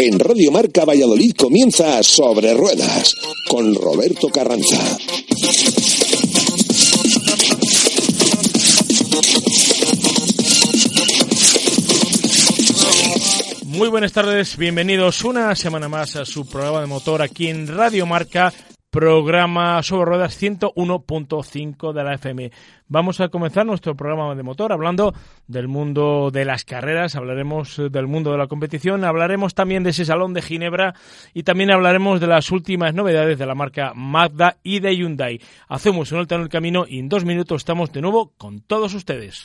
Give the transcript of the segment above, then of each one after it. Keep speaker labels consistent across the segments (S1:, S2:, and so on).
S1: En Radio Marca Valladolid comienza Sobre Ruedas con Roberto Carranza.
S2: Muy buenas tardes, bienvenidos una semana más a su programa de motor aquí en Radio Marca programa sobre ruedas 101.5 de la FM. Vamos a comenzar nuestro programa de motor hablando del mundo de las carreras, hablaremos del mundo de la competición, hablaremos también de ese salón de Ginebra y también hablaremos de las últimas novedades de la marca Mazda y de Hyundai. Hacemos un alto en el camino y en dos minutos estamos de nuevo con todos ustedes.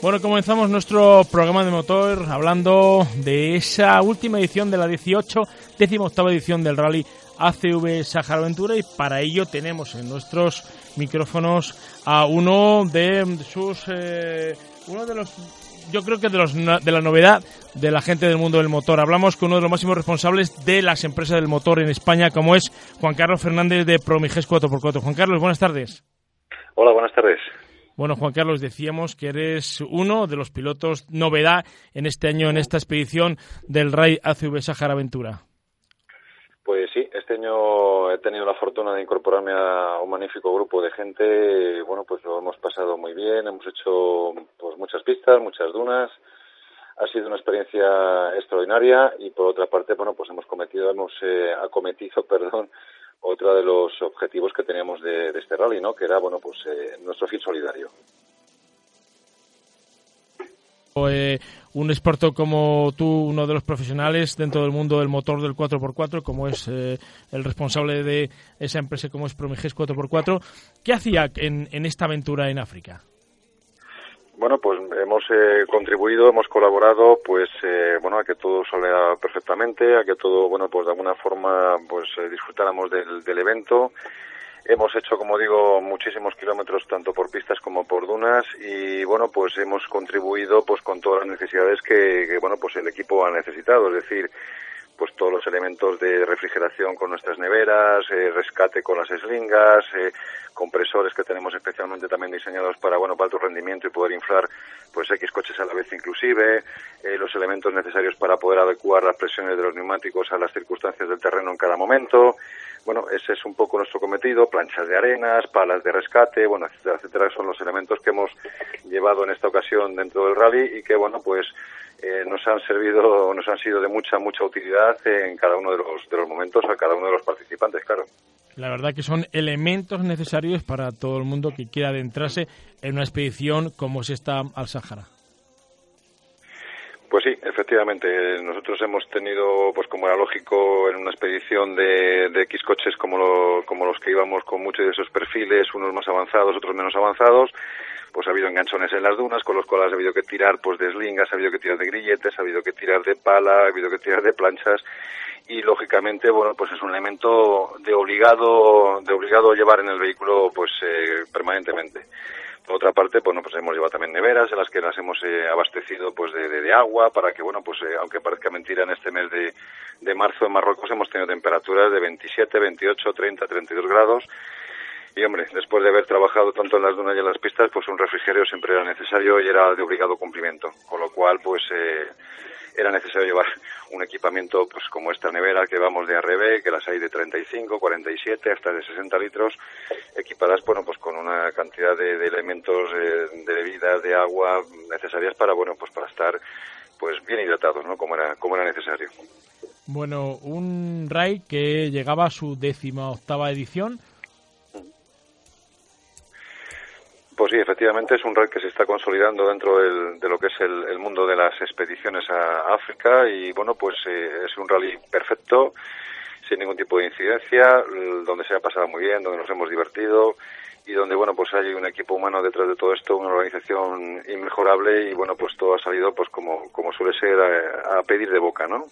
S2: Bueno, comenzamos nuestro programa de motor hablando de esa última edición de la 18, 18 edición del Rally ACV Sahara Aventura y para ello tenemos en nuestros micrófonos a uno de sus eh, uno de los yo creo que de, los, de la novedad de la gente del mundo del motor. Hablamos con uno de los máximos responsables de las empresas del motor en España, como es Juan Carlos Fernández de Promiges 4x4. Juan Carlos, buenas tardes.
S3: Hola, buenas tardes.
S2: Bueno, Juan Carlos, decíamos que eres uno de los pilotos novedad en este año, en esta expedición del RAI ACV Sahara Aventura.
S3: Pues sí, este año he tenido la fortuna de incorporarme a un magnífico grupo de gente. Bueno, pues lo hemos pasado muy bien, hemos hecho pues muchas pistas, muchas dunas. Ha sido una experiencia extraordinaria y por otra parte, bueno, pues hemos cometido, hemos eh, acometido, perdón, otro de los objetivos que teníamos de, este rally, ¿no? Que era, bueno, pues eh, nuestro fit solidario.
S2: Eh, un experto como tú, uno de los profesionales dentro del mundo del motor del 4x4, como es eh, el responsable de esa empresa como es Promiges 4x4, ¿qué hacía en, en esta aventura en África?
S3: Bueno, pues hemos eh, contribuido, hemos colaborado, pues eh, bueno, a que todo saliera perfectamente, a que todo, bueno, pues de alguna forma, pues eh, disfrutáramos del, del, evento. Hemos hecho, como digo, muchísimos kilómetros tanto por pistas como por dunas y bueno, pues hemos contribuido, pues con todas las necesidades que, que bueno, pues el equipo ha necesitado, es decir, pues todos los elementos de refrigeración con nuestras neveras, eh, rescate con las eslingas, eh, compresores que tenemos especialmente también diseñados para bueno para alto rendimiento y poder inflar pues X coches a la vez inclusive, eh, los elementos necesarios para poder adecuar las presiones de los neumáticos a las circunstancias del terreno en cada momento. Bueno, ese es un poco nuestro cometido, planchas de arenas, palas de rescate, bueno, etcétera, etcétera, son los elementos que hemos llevado en esta ocasión dentro del rally y que bueno, pues eh, nos han servido, nos han sido de mucha, mucha utilidad en cada uno de los, de los momentos a cada uno de los participantes, claro.
S2: La verdad que son elementos necesarios para todo el mundo que quiera adentrarse en una expedición como es esta al Sahara.
S3: Pues sí, efectivamente. Nosotros hemos tenido, pues como era lógico, en una expedición de, de X coches como, como los que íbamos con muchos de esos perfiles, unos más avanzados, otros menos avanzados, pues ha habido enganchones en las dunas, con los cuales ha habido que tirar pues de slingas, ha habido que tirar de grilletes, ha habido que tirar de pala, ha habido que tirar de planchas y lógicamente bueno pues es un elemento de obligado de obligado llevar en el vehículo pues eh, permanentemente por otra parte bueno pues hemos llevado también neveras en las que las hemos eh, abastecido pues de, de, de, agua para que bueno pues eh, aunque parezca mentira en este mes de, de marzo en Marruecos hemos tenido temperaturas de 27 28 30 32 grados y hombre, después de haber trabajado tanto en las dunas y en las pistas, pues un refrigerio siempre era necesario y era de obligado cumplimiento. Con lo cual, pues eh, era necesario llevar un equipamiento pues como esta nevera que vamos de ARB, que las hay de 35, 47, hasta de 60 litros, equipadas bueno pues con una cantidad de, de elementos eh, de bebidas, de agua necesarias para bueno pues para estar pues bien hidratados, ¿no? Como era como era necesario.
S2: Bueno, un RAI que llegaba a su décima octava edición
S3: Pues sí, efectivamente es un rey que se está consolidando dentro del, de lo que es el, el, mundo de las expediciones a África y bueno, pues eh, es un rally perfecto, sin ningún tipo de incidencia, donde se ha pasado muy bien, donde nos hemos divertido y donde bueno pues hay un equipo humano detrás de todo esto, una organización inmejorable y bueno pues todo ha salido pues como, como suele ser a, a pedir de boca, ¿no?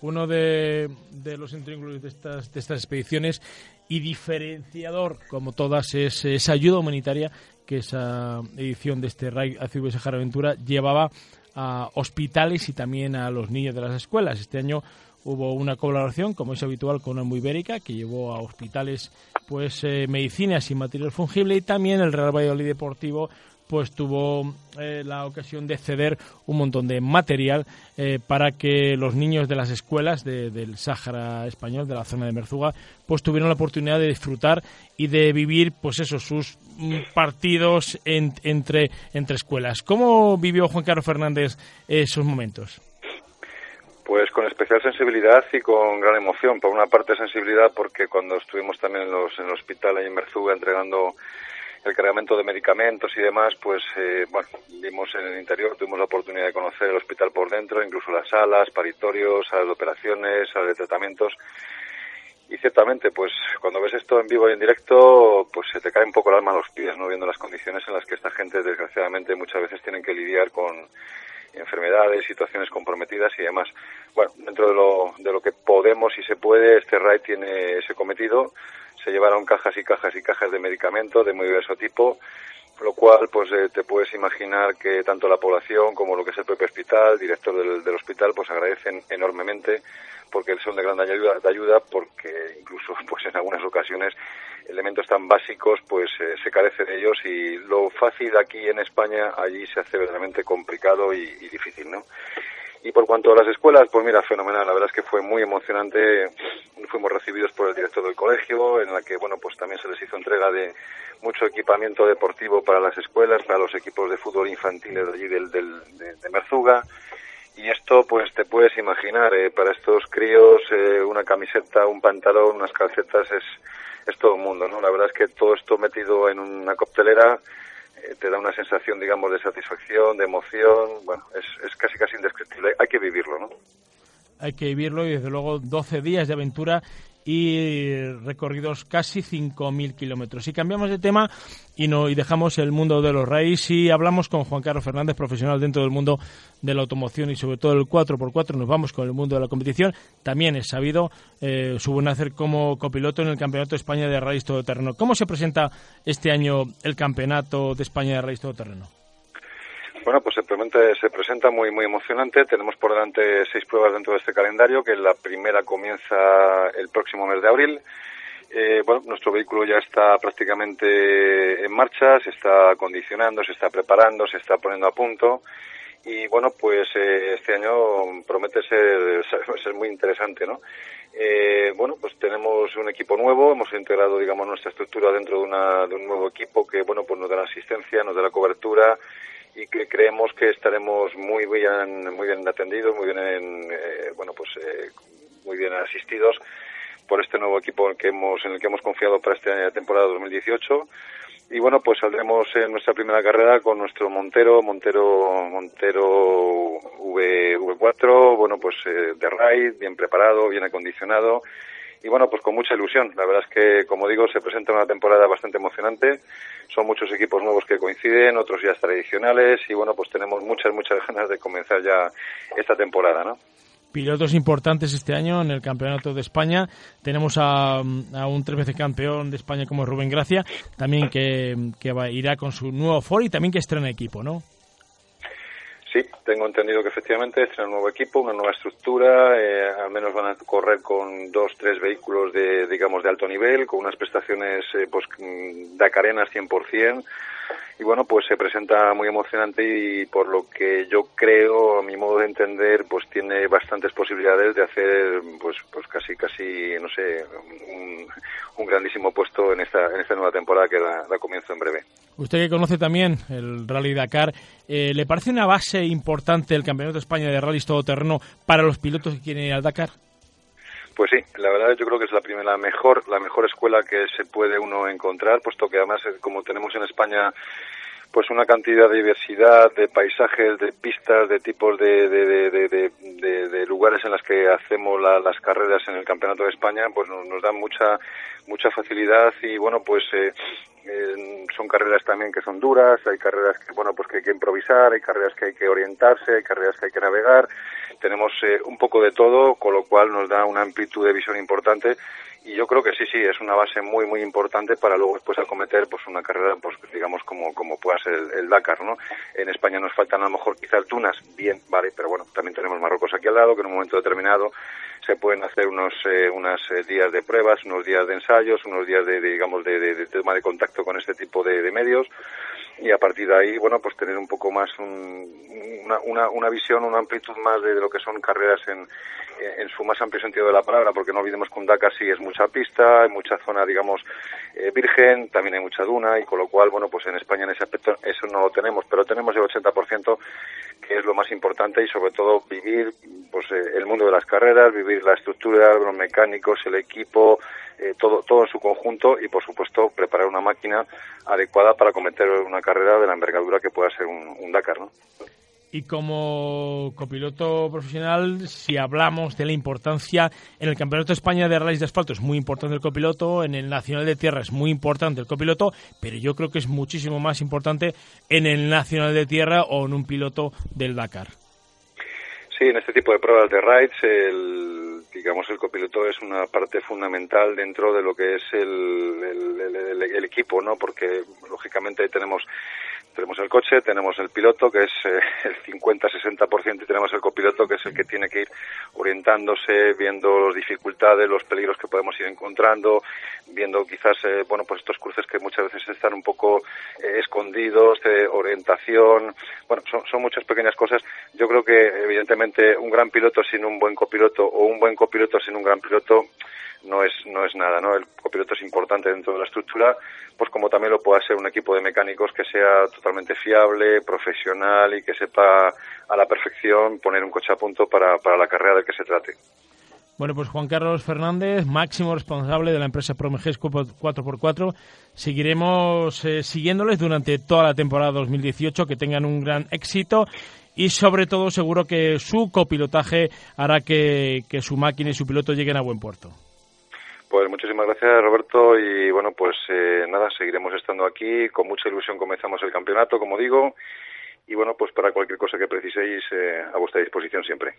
S2: Uno de, de los intríngulos de estas, de estas expediciones y diferenciador, como todas, es esa ayuda humanitaria que esa edición de este RAI ACV Sahara Aventura llevaba a hospitales y también a los niños de las escuelas. Este año hubo una colaboración, como es habitual, con una Ibérica, que llevó a hospitales pues eh, medicinas y material fungible, y también el Real Valladolid Deportivo pues tuvo eh, la ocasión de ceder un montón de material eh, para que los niños de las escuelas del Sáhara español, de la zona de Merzuga, pues tuvieran la oportunidad de disfrutar y de vivir, pues eso, sus mm, partidos entre, entre escuelas. ¿Cómo vivió Juan Carlos Fernández esos momentos?
S3: Pues con especial sensibilidad y con gran emoción. Por una parte sensibilidad porque cuando estuvimos también en, en el hospital ahí en Merzuga entregando el cargamento de medicamentos y demás, pues eh, bueno, vimos en el interior, tuvimos la oportunidad de conocer el hospital por dentro, incluso las salas, paritorios, salas de operaciones, salas de tratamientos. Y ciertamente, pues cuando ves esto en vivo y en directo, pues se te cae un poco el alma a los pies, ¿no? Viendo las condiciones en las que esta gente, desgraciadamente, muchas veces tienen que lidiar con enfermedades, situaciones comprometidas y demás. Bueno, dentro de lo, de lo que podemos y se puede, este RAI tiene ese cometido se llevaron cajas y cajas y cajas de medicamentos de muy diverso tipo, lo cual pues eh, te puedes imaginar que tanto la población como lo que es el propio hospital, director del, hospital, pues agradecen enormemente porque son de gran ayuda, de ayuda porque incluso pues en algunas ocasiones elementos tan básicos pues eh, se carece de ellos y lo fácil aquí en España allí se hace verdaderamente complicado y difícil, ¿no? Y por cuanto a las escuelas, pues mira, fenomenal. La verdad es que fue muy emocionante. Fuimos recibidos por el director del colegio, en la que, bueno, pues también se les hizo entrega de mucho equipamiento deportivo para las escuelas, para los equipos de fútbol infantiles de allí del, de, Merzuga. Y esto, pues te puedes imaginar, eh, para estos críos, eh, una camiseta, un pantalón, unas calcetas es, es todo el mundo, ¿no? La verdad es que todo esto metido en una coctelera eh, te da una sensación, digamos, de satisfacción, de emoción, bueno, es, es casi casi indescriptible. Hay que vivirlo, ¿no?
S2: Hay que vivirlo y desde luego 12 días de aventura y recorridos casi 5.000 kilómetros. Y cambiamos de tema y, no, y dejamos el mundo de los raíces y hablamos con Juan Carlos Fernández, profesional dentro del mundo de la automoción y sobre todo el 4x4. Nos vamos con el mundo de la competición. También es sabido eh, su buen hacer como copiloto en el Campeonato de España de Rallys Todoterreno. ¿Cómo se presenta este año el Campeonato de España de Rallys Todoterreno?
S3: Bueno, pues se presenta muy muy emocionante. Tenemos por delante seis pruebas dentro de este calendario, que la primera comienza el próximo mes de abril. Eh, bueno, nuestro vehículo ya está prácticamente en marcha, se está acondicionando, se está preparando, se está poniendo a punto. Y bueno, pues eh, este año promete ser, ser muy interesante, ¿no? Eh, bueno, pues tenemos un equipo nuevo, hemos integrado, digamos, nuestra estructura dentro de, una, de un nuevo equipo que, bueno, pues nos da la asistencia, nos da la cobertura y que creemos que estaremos muy bien muy bien atendidos muy bien eh, bueno pues eh, muy bien asistidos por este nuevo equipo en el que hemos en el que hemos confiado para esta temporada 2018 y bueno pues saldremos en nuestra primera carrera con nuestro Montero Montero Montero v, V4 bueno pues eh, de ride bien preparado bien acondicionado y bueno, pues con mucha ilusión. La verdad es que, como digo, se presenta una temporada bastante emocionante. Son muchos equipos nuevos que coinciden, otros ya tradicionales y bueno, pues tenemos muchas, muchas ganas de comenzar ya esta temporada, ¿no?
S2: pilotos importantes este año en el Campeonato de España. Tenemos a, un tres veces campeón de España como Rubén Gracia, también que, que va, irá con su nuevo Ford y también que estrena equipo, ¿no?
S3: Sí, tengo entendido que efectivamente es un nuevo equipo, una nueva estructura, eh, al menos van a correr con dos, tres vehículos de, digamos, de alto nivel, con unas prestaciones, eh, pues, mm, Dakarenas 100%, y bueno, pues se presenta muy emocionante y por lo que yo creo, a mi modo de entender, pues tiene bastantes posibilidades de hacer, pues, pues casi, casi, no sé, un, grandísimo puesto en esta, en esta nueva temporada que da, comienzo en breve.
S2: Usted que conoce también el Rally Dakar, eh, ¿le parece una base importante el Campeonato de España de Rallys Todoterreno para los pilotos que quieren ir al Dakar?
S3: Pues sí, la verdad yo creo que es la primera mejor, la mejor escuela que se puede uno encontrar, puesto que además eh, como tenemos en España pues una cantidad de diversidad de paisajes, de pistas, de tipos de, de, de, de lugares en las que hacemos las carreras en el Campeonato de España, pues nos, nos dan mucha mucha facilidad y bueno pues eh, son carreras también que son duras, hay carreras que bueno pues que hay que improvisar, hay carreras que hay que orientarse, hay carreras que hay que navegar, tenemos eh, un poco de todo, con lo cual nos da una amplitud de visión importante y yo creo que sí, sí, es una base muy, muy importante para luego después acometer pues una carrera, pues digamos como, como pueda ser el, Dakar, ¿no? En España nos faltan a lo mejor quizás tunas, bien, vale, pero bueno, también tenemos Marruecos aquí al lado, que en un momento determinado se pueden hacer unos eh, unos eh, días de pruebas, unos días de ensayos, unos días de, digamos de, de, tema de contacto con este tipo de, medios y a partir de ahí, bueno, pues tener un poco más una, una, una, visión, una amplitud más de, lo que son carreras en, en su más amplio sentido de la palabra, porque no olvidemos que un Dakar sí es mucha pista, hay mucha zona, digamos, eh, virgen, también hay mucha duna, y con lo cual, bueno, pues en España en ese aspecto eso no lo tenemos, pero tenemos el 80% que es lo más importante y sobre todo vivir pues eh, el mundo de las carreras, vivir la estructura, los mecánicos, el equipo, eh, todo, todo en su conjunto y por supuesto preparar una máquina adecuada para cometer una carrera de la envergadura que pueda ser un, un Dakar, ¿no?
S2: Y como copiloto profesional, si hablamos de la importancia en el Campeonato de España de Rallys de Asfalto, es muy importante el copiloto, en el Nacional de Tierra es muy importante el copiloto, pero yo creo que es muchísimo más importante en el Nacional de Tierra o en un piloto del Dakar.
S3: Sí, en este tipo de pruebas de rides, el, digamos, el copiloto es una parte fundamental dentro de lo que es el, el, equipo, ¿no? Porque, lógicamente, tenemos tenemos el coche, tenemos el piloto, que es eh, el 50-60%, y tenemos el copiloto, que es el que tiene que ir orientándose, viendo las dificultades, los peligros que podemos ir encontrando, viendo quizás, eh, bueno, pues estos cruces que muchas veces están un poco eh, escondidos, de orientación, bueno, son, son muchas pequeñas cosas. Yo creo que, evidentemente, un gran piloto sin un buen copiloto o un buen copiloto sin un gran piloto no es, no es nada, ¿no? El copiloto es importante dentro de la estructura, pues como también lo pueda ser un equipo de mecánicos que sea totalmente fiable, profesional y que sepa a la perfección poner un coche a punto para, para la carrera del que se trate.
S2: Bueno, pues Juan Carlos Fernández, máximo responsable de la empresa Promeges 4x4. Seguiremos eh, siguiéndoles durante toda la temporada 2018, que tengan un gran éxito y sobre todo seguro que su copilotaje hará que, que su máquina y su piloto lleguen a buen puerto.
S3: Pues muchísimas gracias Roberto y bueno pues eh, nada seguiremos estando aquí con mucha ilusión comenzamos el campeonato como digo y bueno pues para cualquier cosa que preciséis eh, a vuestra disposición siempre.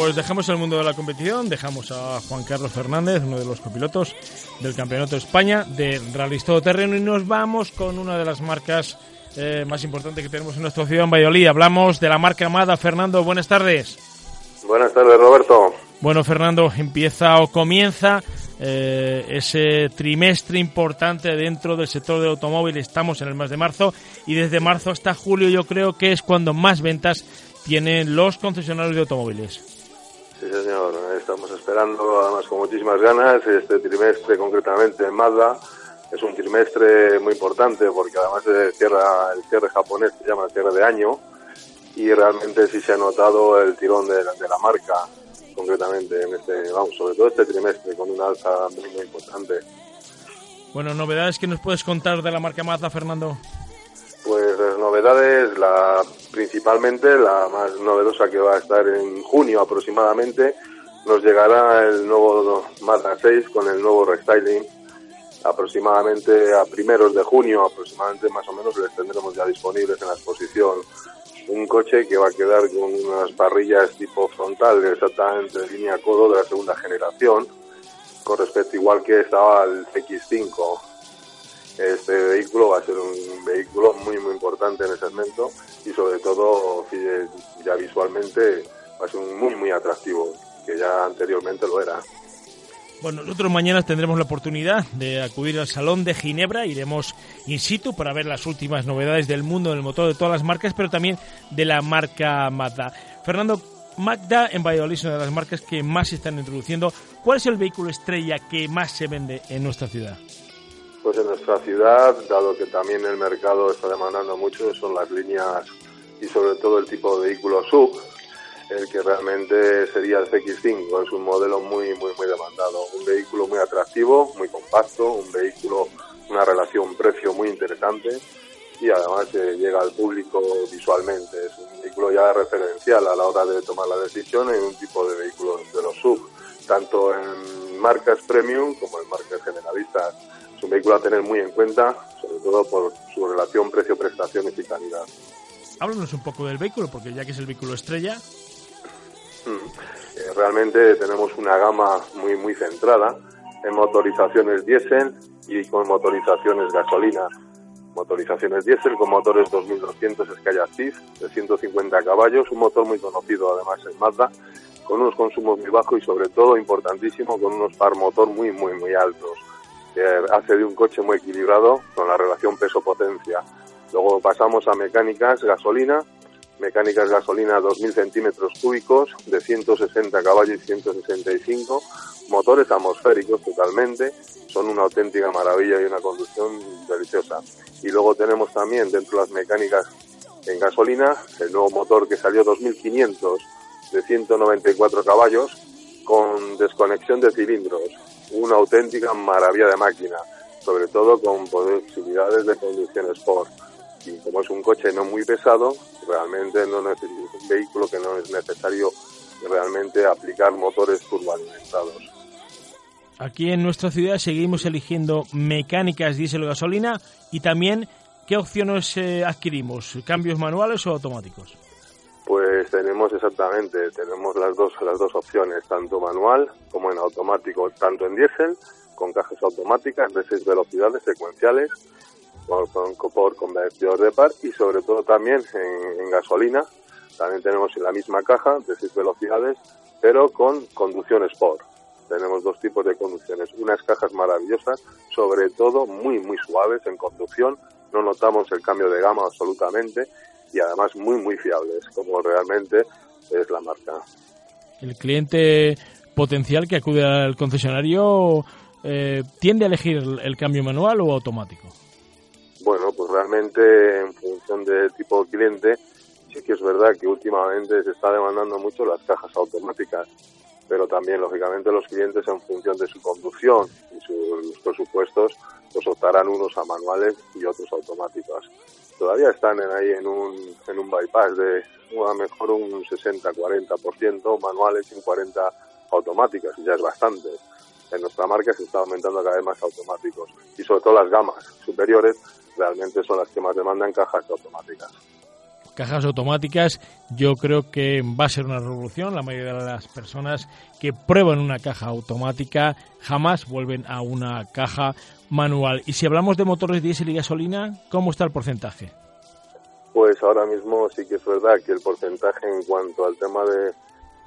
S2: Pues dejamos el mundo de la competición, dejamos a Juan Carlos Fernández, uno de los copilotos del Campeonato de España de Rally Terreno y nos vamos con una de las marcas eh, más importantes que tenemos en nuestra ciudad, en Valladolid. Hablamos de la marca Amada. Fernando, buenas tardes.
S4: Buenas tardes, Roberto.
S2: Bueno, Fernando, empieza o comienza eh, ese trimestre importante dentro del sector del automóvil. Estamos en el mes de marzo y desde marzo hasta julio yo creo que es cuando más ventas tienen los concesionarios de automóviles.
S4: Sí, señor. Estamos esperando, además, con muchísimas ganas. Este trimestre, concretamente en Mazda, es un trimestre muy importante porque además de cierra, el cierre japonés se llama el cierre de año y realmente sí se ha notado el tirón de, de la marca, concretamente en este, vamos, sobre todo este trimestre, con una alza muy, muy importante.
S2: Bueno, novedades que nos puedes contar de la marca Mazda, Fernando.
S4: Pues las novedades, la, principalmente la más novedosa que va a estar en junio aproximadamente, nos llegará el nuevo Mazda 6 con el nuevo restyling aproximadamente a primeros de junio, aproximadamente más o menos les tendremos ya disponibles en la exposición. Un coche que va a quedar con unas parrillas tipo frontal, exactamente en línea codo de la segunda generación, con respecto igual que estaba el X5 este vehículo va a ser un vehículo muy muy importante en ese segmento y sobre todo ya visualmente va a ser muy muy atractivo que ya anteriormente lo era.
S2: Bueno, nosotros mañana tendremos la oportunidad de acudir al Salón de Ginebra, iremos in situ para ver las últimas novedades del mundo del motor de todas las marcas, pero también de la marca Mazda. Fernando, Mazda en Valladolid es una de las marcas que más se están introduciendo. ¿Cuál es el vehículo estrella que más se vende en nuestra ciudad?
S4: Pues en nuestra ciudad, dado que también el mercado está demandando mucho, son las líneas y sobre todo el tipo de vehículo sub, el que realmente sería el CX5, es un modelo muy, muy, muy demandado. Un vehículo muy atractivo, muy compacto, un vehículo, una relación precio muy interesante y además llega al público visualmente. Es un vehículo ya referencial a la hora de tomar la decisión en un tipo de vehículos de los sub, tanto en marcas premium como en marcas generalistas un un vehículo a tener muy en cuenta, sobre todo por su relación precio-prestaciones y calidad.
S2: Háblanos un poco del vehículo, porque ya que es el vehículo estrella.
S4: Mm. Eh, realmente tenemos una gama muy, muy centrada en motorizaciones diésel y con motorizaciones gasolina. Motorizaciones diésel con motores 2200 Active de 150 caballos, un motor muy conocido además en Mazda, con unos consumos muy bajos y sobre todo importantísimo con unos par motor muy, muy, muy altos, que hace de un coche muy equilibrado con la relación peso-potencia. Luego pasamos a mecánicas gasolina, mecánicas gasolina 2.000 centímetros cúbicos de 160 caballos y 165, motores atmosféricos totalmente, son una auténtica maravilla y una conducción deliciosa. Y luego tenemos también dentro de las mecánicas en gasolina el nuevo motor que salió 2500 de 194 caballos con desconexión de cilindros, una auténtica maravilla de máquina, sobre todo con posibilidades de conducción sport y como es un coche no muy pesado, realmente no necesita un vehículo que no es necesario realmente aplicar motores turboalimentados.
S2: Aquí en nuestra ciudad seguimos eligiendo mecánicas diésel o gasolina y también qué opciones eh, adquirimos, cambios manuales o automáticos.
S4: Pues tenemos exactamente, tenemos las dos las dos opciones, tanto manual como en automático, tanto en diésel con cajas automáticas de seis velocidades secuenciales por, por convertidor de par y sobre todo también en, gasolina. También tenemos en la misma caja de seis velocidades, pero con conducción Sport. Tenemos dos tipos de conducciones, unas cajas maravillosas, sobre todo muy, muy suaves en conducción, no notamos el cambio de gama absolutamente y además muy, muy fiables, como realmente es la marca.
S2: El cliente potencial que acude al concesionario eh, tiende a elegir el cambio manual o automático.
S4: Bueno, pues realmente en función del tipo de cliente, sí que es verdad que últimamente se está demandando mucho las cajas automáticas, pero también, lógicamente, los clientes en función de su conducción y sus presupuestos, pues optarán unos a manuales y otros automáticos. Todavía están ahí en un, en un bypass de a mejor un 60-40% manuales y un 40% automáticas, y ya es bastante en nuestra marca se está aumentando cada vez más automáticos y sobre todo las gamas superiores realmente son las que más demandan cajas automáticas.
S2: Cajas automáticas, yo creo que va a ser una revolución. La mayoría de las personas que prueban una caja automática jamás vuelven a una caja manual. Y si hablamos de motores diésel y gasolina, ¿cómo está el porcentaje?
S4: Pues ahora mismo sí que es verdad que el porcentaje en cuanto al tema de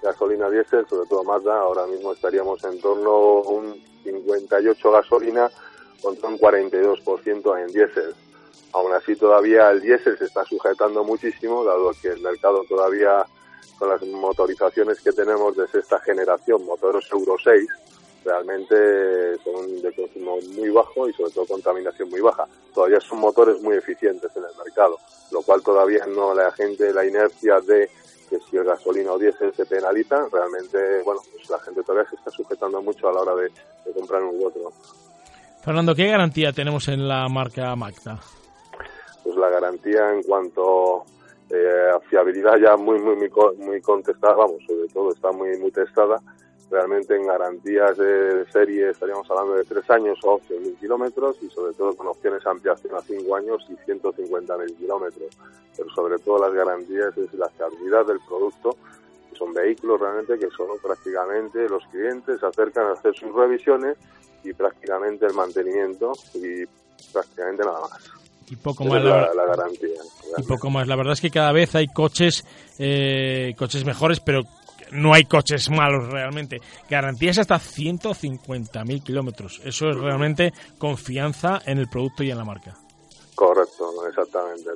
S4: gasolina diésel, sobre todo Mazda, ahora mismo estaríamos en torno a un 58 gasolina contra un 42% en diésel. Aún así todavía el diésel se está sujetando muchísimo, dado que el mercado todavía con las motorizaciones que tenemos de sexta generación, motores Euro 6, realmente son de consumo muy bajo y sobre todo contaminación muy baja. Todavía son motores muy eficientes en el mercado, lo cual todavía no la gente, la inercia de que si el gasolina o diésel se penaliza, realmente, bueno, pues la gente todavía se está sujetando mucho a la hora de, de comprar un u otro.
S2: Fernando, ¿qué garantía tenemos en la marca Magda?
S4: Pues la garantía en cuanto eh, a fiabilidad ya muy, muy, muy, muy contestada, vamos, sobre todo está muy, muy testada. Realmente en garantías de serie estaríamos hablando de tres años o mil kilómetros y sobre todo con opciones de ampliación a cinco años y mil kilómetros. Pero sobre todo las garantías es la fiabilidad del producto son vehículos realmente que son prácticamente los clientes se acercan a hacer sus revisiones y prácticamente el mantenimiento y prácticamente nada más.
S2: Y poco más la,
S4: garantía.
S2: Y poco más. La verdad es que cada vez hay coches, eh, coches mejores, pero no hay coches malos realmente. Garantías hasta 150.000 kilómetros. Eso es realmente confianza en el producto y en la marca.
S4: Correcto, exactamente.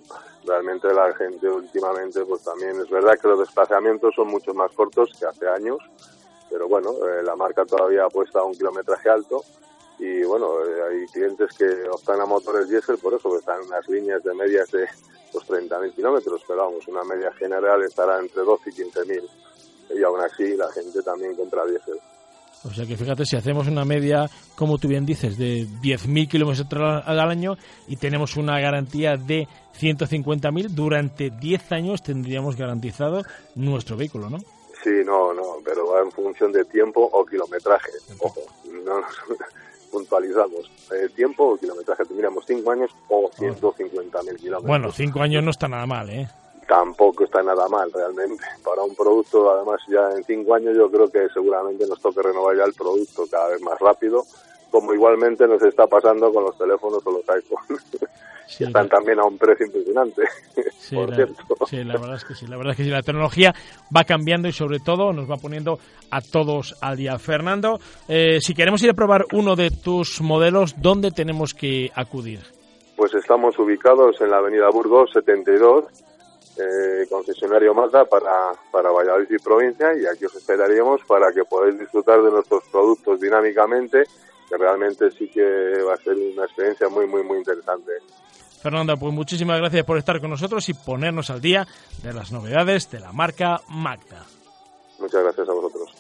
S4: Realmente la gente últimamente, pues también es verdad que los desplazamientos son mucho más cortos que hace años pero bueno, eh, la marca todavía apuesta a un kilometraje alto y bueno, eh, hay clientes que optan a motores diésel por eso, que están en unas líneas de medias de los 30.000 kilómetros, pero vamos, una media general estará entre 12 y 15.000 y aún así la gente también compra diésel.
S2: O sea que fíjate, si hacemos una media, como tú bien dices, de 10.000 kilómetros al año y tenemos una garantía de 150.000, durante 10 años tendríamos garantizado nuestro vehículo, ¿no?
S4: Sí, no, no, pero va en función de tiempo o kilometraje. Ojo, no, puntualizamos. Eh, tiempo o kilometraje, tendríamos 5 años o 150.000 kilómetros.
S2: Bueno, 5 años no está nada mal, ¿eh?
S4: Tampoco está nada mal, realmente. Para un producto, además, ya en 5 años yo creo que seguramente nos toque renovar ya el producto cada vez más rápido, como igualmente nos está pasando con los teléfonos o los iPhones. están también a un precio impresionante.
S2: Sí, la, sí, la verdad es que sí. La verdad es que sí. La tecnología va cambiando y sobre todo nos va poniendo a todos al día. Fernando, eh, si queremos ir a probar uno de tus modelos, ¿dónde tenemos que acudir?
S4: Pues estamos ubicados en la Avenida Burgos 72, eh, concesionario Mazda para, para Valladolid y provincia y aquí os esperaríamos para que podáis disfrutar de nuestros productos dinámicamente, que realmente sí que va a ser una experiencia muy, muy, muy interesante.
S2: Fernanda, pues muchísimas gracias por estar con nosotros y ponernos al día de las novedades de la marca Magda.
S4: Muchas gracias a vosotros.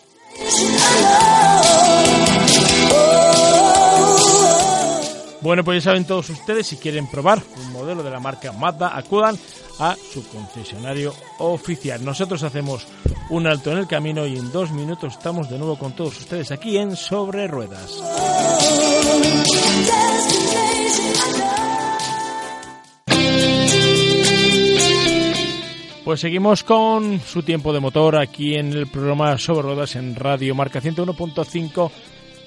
S2: Bueno, pues ya saben todos ustedes, si quieren probar un modelo de la marca Mazda, acudan a su concesionario oficial. Nosotros hacemos un alto en el camino y en dos minutos estamos de nuevo con todos ustedes aquí en Sobre Ruedas. Pues seguimos con su tiempo de motor aquí en el programa Sobre Ruedas en Radio Marca 101.5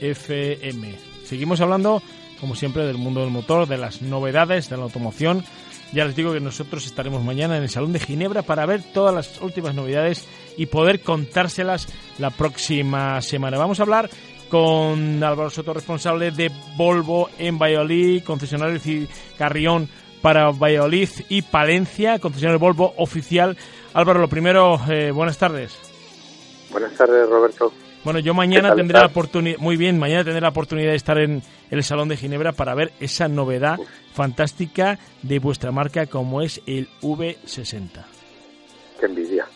S2: FM. Seguimos hablando, como siempre, del mundo del motor, de las novedades de la automoción. Ya les digo que nosotros estaremos mañana en el Salón de Ginebra para ver todas las últimas novedades y poder contárselas la próxima semana. Vamos a hablar con Álvaro Soto, responsable de Volvo en Valladolid, concesionario Carrión para Valladolid y Palencia, concesionario Volvo oficial. Álvaro, lo primero, eh, buenas tardes.
S5: Buenas tardes, Roberto.
S2: Bueno, yo mañana tendré la oportunidad, muy bien, mañana tendré la oportunidad de estar en el Salón de Ginebra para ver esa novedad fantástica de vuestra marca como es el V60.
S5: Qué envidia.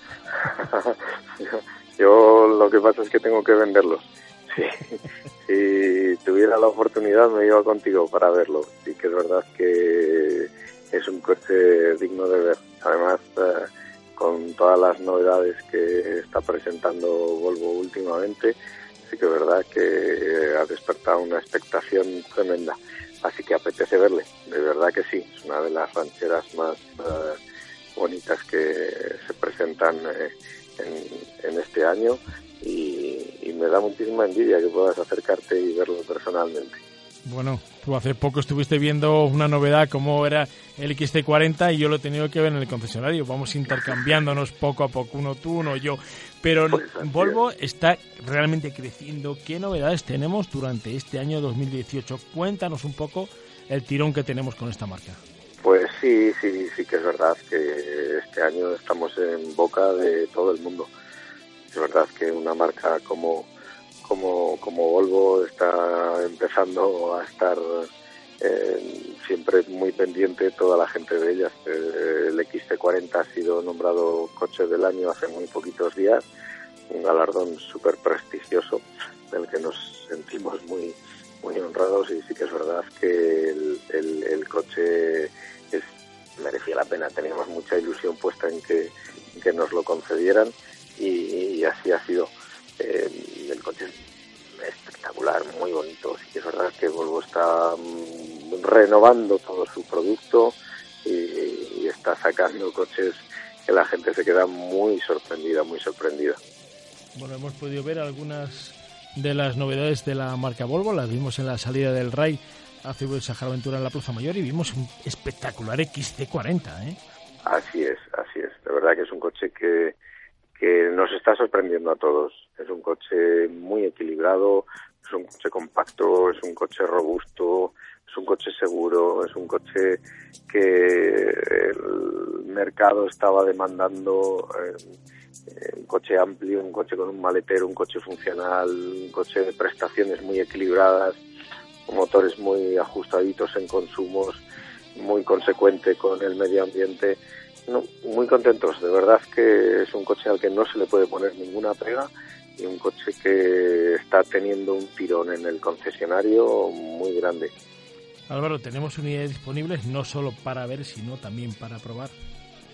S5: yo lo que pasa es que tengo que venderlos. si tuviera la oportunidad me iba contigo para verlo. Sí que es verdad que es un coche digno de ver. Además, eh, con todas las novedades que está presentando Volvo últimamente, sí que es verdad que ha despertado una expectación tremenda. Así que apetece verle, de verdad que sí, es una de las rancheras más eh, bonitas que se presentan eh, en, este año y, me da muchísima envidia que puedas acercarte y verlo personalmente.
S2: Bueno, tú hace poco estuviste viendo una novedad como era el XT40 y yo lo he tenido que ver en el concesionario. Vamos intercambiándonos poco a poco, uno tú, uno yo. Pero pues Volvo está realmente creciendo. ¿Qué novedades tenemos durante este año 2018? Cuéntanos un poco el tirón que tenemos con esta marca.
S5: Pues sí, sí, sí que es verdad que este año estamos en boca de todo el mundo. Es verdad que una marca como como, como Volvo está empezando a estar eh, siempre muy pendiente toda la gente de ellas. Eh, el XC40 ha sido nombrado coche del año hace muy poquitos días, un galardón súper prestigioso del que nos sentimos muy muy honrados y sí que es verdad que el, el, coche es, merecía la pena. Teníamos mucha ilusión puesta en que, que nos lo concedieran y así ha sido. Eh, el coche es espectacular, muy bonito. Sí que es verdad que Volvo está mm, renovando todo su producto y, está sacando coches que la gente se queda muy sorprendida, muy sorprendida.
S2: Bueno, hemos podido ver algunas de las novedades de la marca Volvo, las vimos en la salida del RAI hace Sahara Aventura en la Plaza Mayor y vimos un espectacular XC40, ¿eh?
S5: Así es, así es. De verdad que es un coche que, que nos está sorprendiendo a todos. Es un coche muy equilibrado, es un coche compacto, es un coche robusto, es un coche seguro, es un coche que el mercado estaba demandando. Eh, un coche amplio, un coche con un maletero, un coche funcional, un coche de prestaciones muy equilibradas, motores muy ajustaditos en consumos, muy consecuente con el medio ambiente no, muy contentos. De verdad que es un coche al que no se le puede poner ninguna pega y un coche que está teniendo un tirón en el concesionario muy grande.
S2: Álvaro, tenemos unidades disponibles no solo para ver, sino también para probar.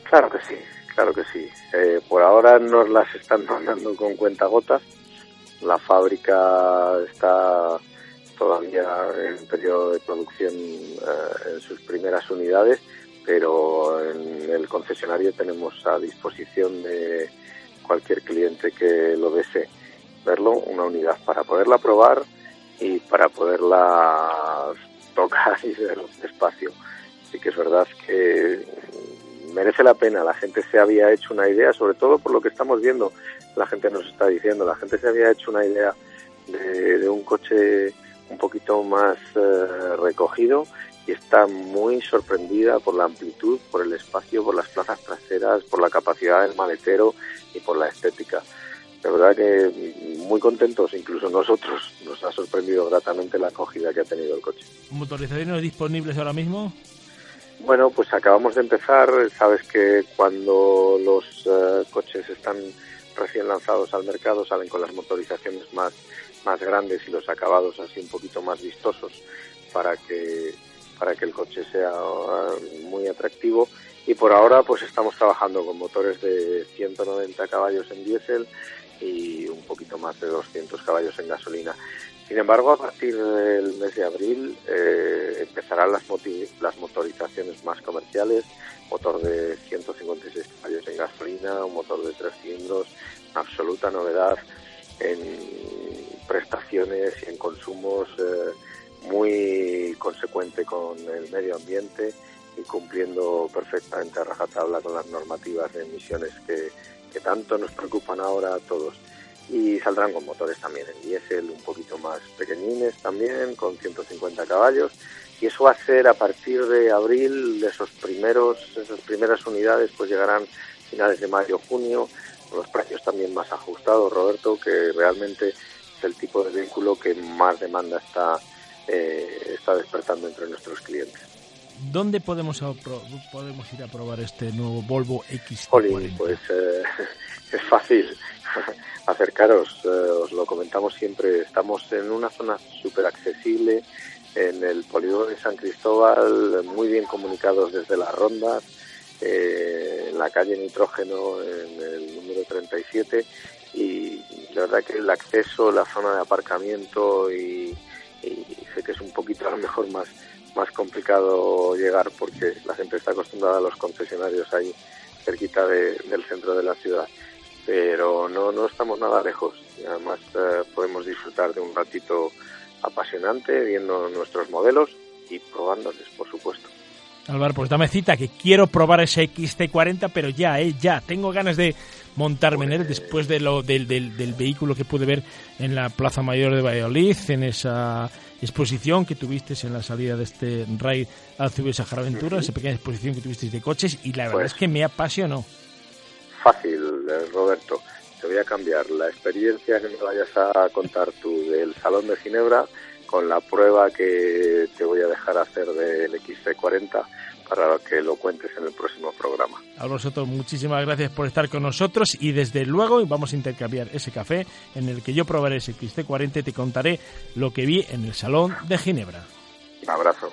S5: Claro que sí, claro que sí. Eh, por ahora nos las están mandando con cuentagotas. La fábrica está todavía en periodo de producción eh, en sus primeras unidades, pero en el concesionario tenemos a disposición de cualquier cliente que lo desee verlo una unidad para poderla probar y para poderla tocar y ver despacio. Así que es verdad que merece la pena. La gente se había hecho una idea, sobre todo por lo que estamos viendo, la gente nos está diciendo, la gente se había hecho una idea de, un coche un poquito más eh, recogido y está muy sorprendida por la amplitud, por el espacio, por las plazas traseras, por la capacidad del maletero y por la estética. De verdad que muy contentos, incluso nosotros, nos ha sorprendido gratamente la acogida que ha tenido el coche.
S2: ¿Motorizaciones disponibles ahora mismo?
S5: Bueno, pues acabamos de empezar. Sabes que cuando los eh, coches están recién lanzados al mercado salen con las motorizaciones más, más grandes y los acabados así un poquito más vistosos para que, para que el coche sea eh, muy atractivo. Y por ahora pues estamos trabajando con motores de 190 caballos en diésel y un poquito más de 200 caballos en gasolina. Sin embargo, a partir del mes de abril eh, empezarán las, las motorizaciones más comerciales, motor de 156 caballos en gasolina, un motor de tres cilindros, absoluta novedad en prestaciones y en consumos eh, muy consecuente con el medio ambiente y cumpliendo perfectamente a rajatabla con las normativas de emisiones que, que tanto nos preocupan ahora a todos. Y saldrán con motores también en diésel un poquito más pequeñines también con 150 caballos. Y eso va a ser a partir de abril esos primeros esas primeras unidades pues llegarán finales de mayo junio con los precios también más ajustados Roberto que realmente es el tipo de vehículo que más demanda está eh, está despertando entre nuestros clientes.
S2: ¿Dónde podemos, podemos ir a probar este nuevo Volvo x
S5: pues eh, es fácil. Acercaros, eh, os lo comentamos siempre, estamos en una zona súper accesible, en el polígono de San Cristóbal, muy bien comunicados desde las rondas, eh, en la calle Nitrógeno, en el número 37, y la verdad que el acceso, la zona de aparcamiento, y, sé que es un poquito a lo mejor más, más complicado llegar porque la gente está acostumbrada a los concesionarios ahí cerquita del centro de la ciudad pero no, no estamos nada lejos. Y además eh, podemos disfrutar de un ratito apasionante viendo nuestros modelos y probándoles, por supuesto.
S2: Álvaro, pues dame cita, que quiero probar ese XT40, pero ya, eh, ya, tengo ganas de montarme en él pues después de lo, del, del, del, vehículo que pude ver en la Plaza Mayor de Valladolid, en esa exposición que tuviste en la salida de este Raid Azul Sahara Aventura, esa pequeña exposición que tuviste de coches, y la verdad pues es que me apasionó.
S5: Fácil, eh, Roberto. Te voy a cambiar la experiencia que me vayas a contar tú del Salón de Ginebra con la prueba que te voy a dejar hacer del XC40 para que lo cuentes en el próximo programa.
S2: A vosotros muchísimas gracias por estar con nosotros y desde luego vamos a intercambiar ese café en el que yo probaré ese XC40 y te contaré lo que vi en el Salón de Ginebra.
S5: Un abrazo.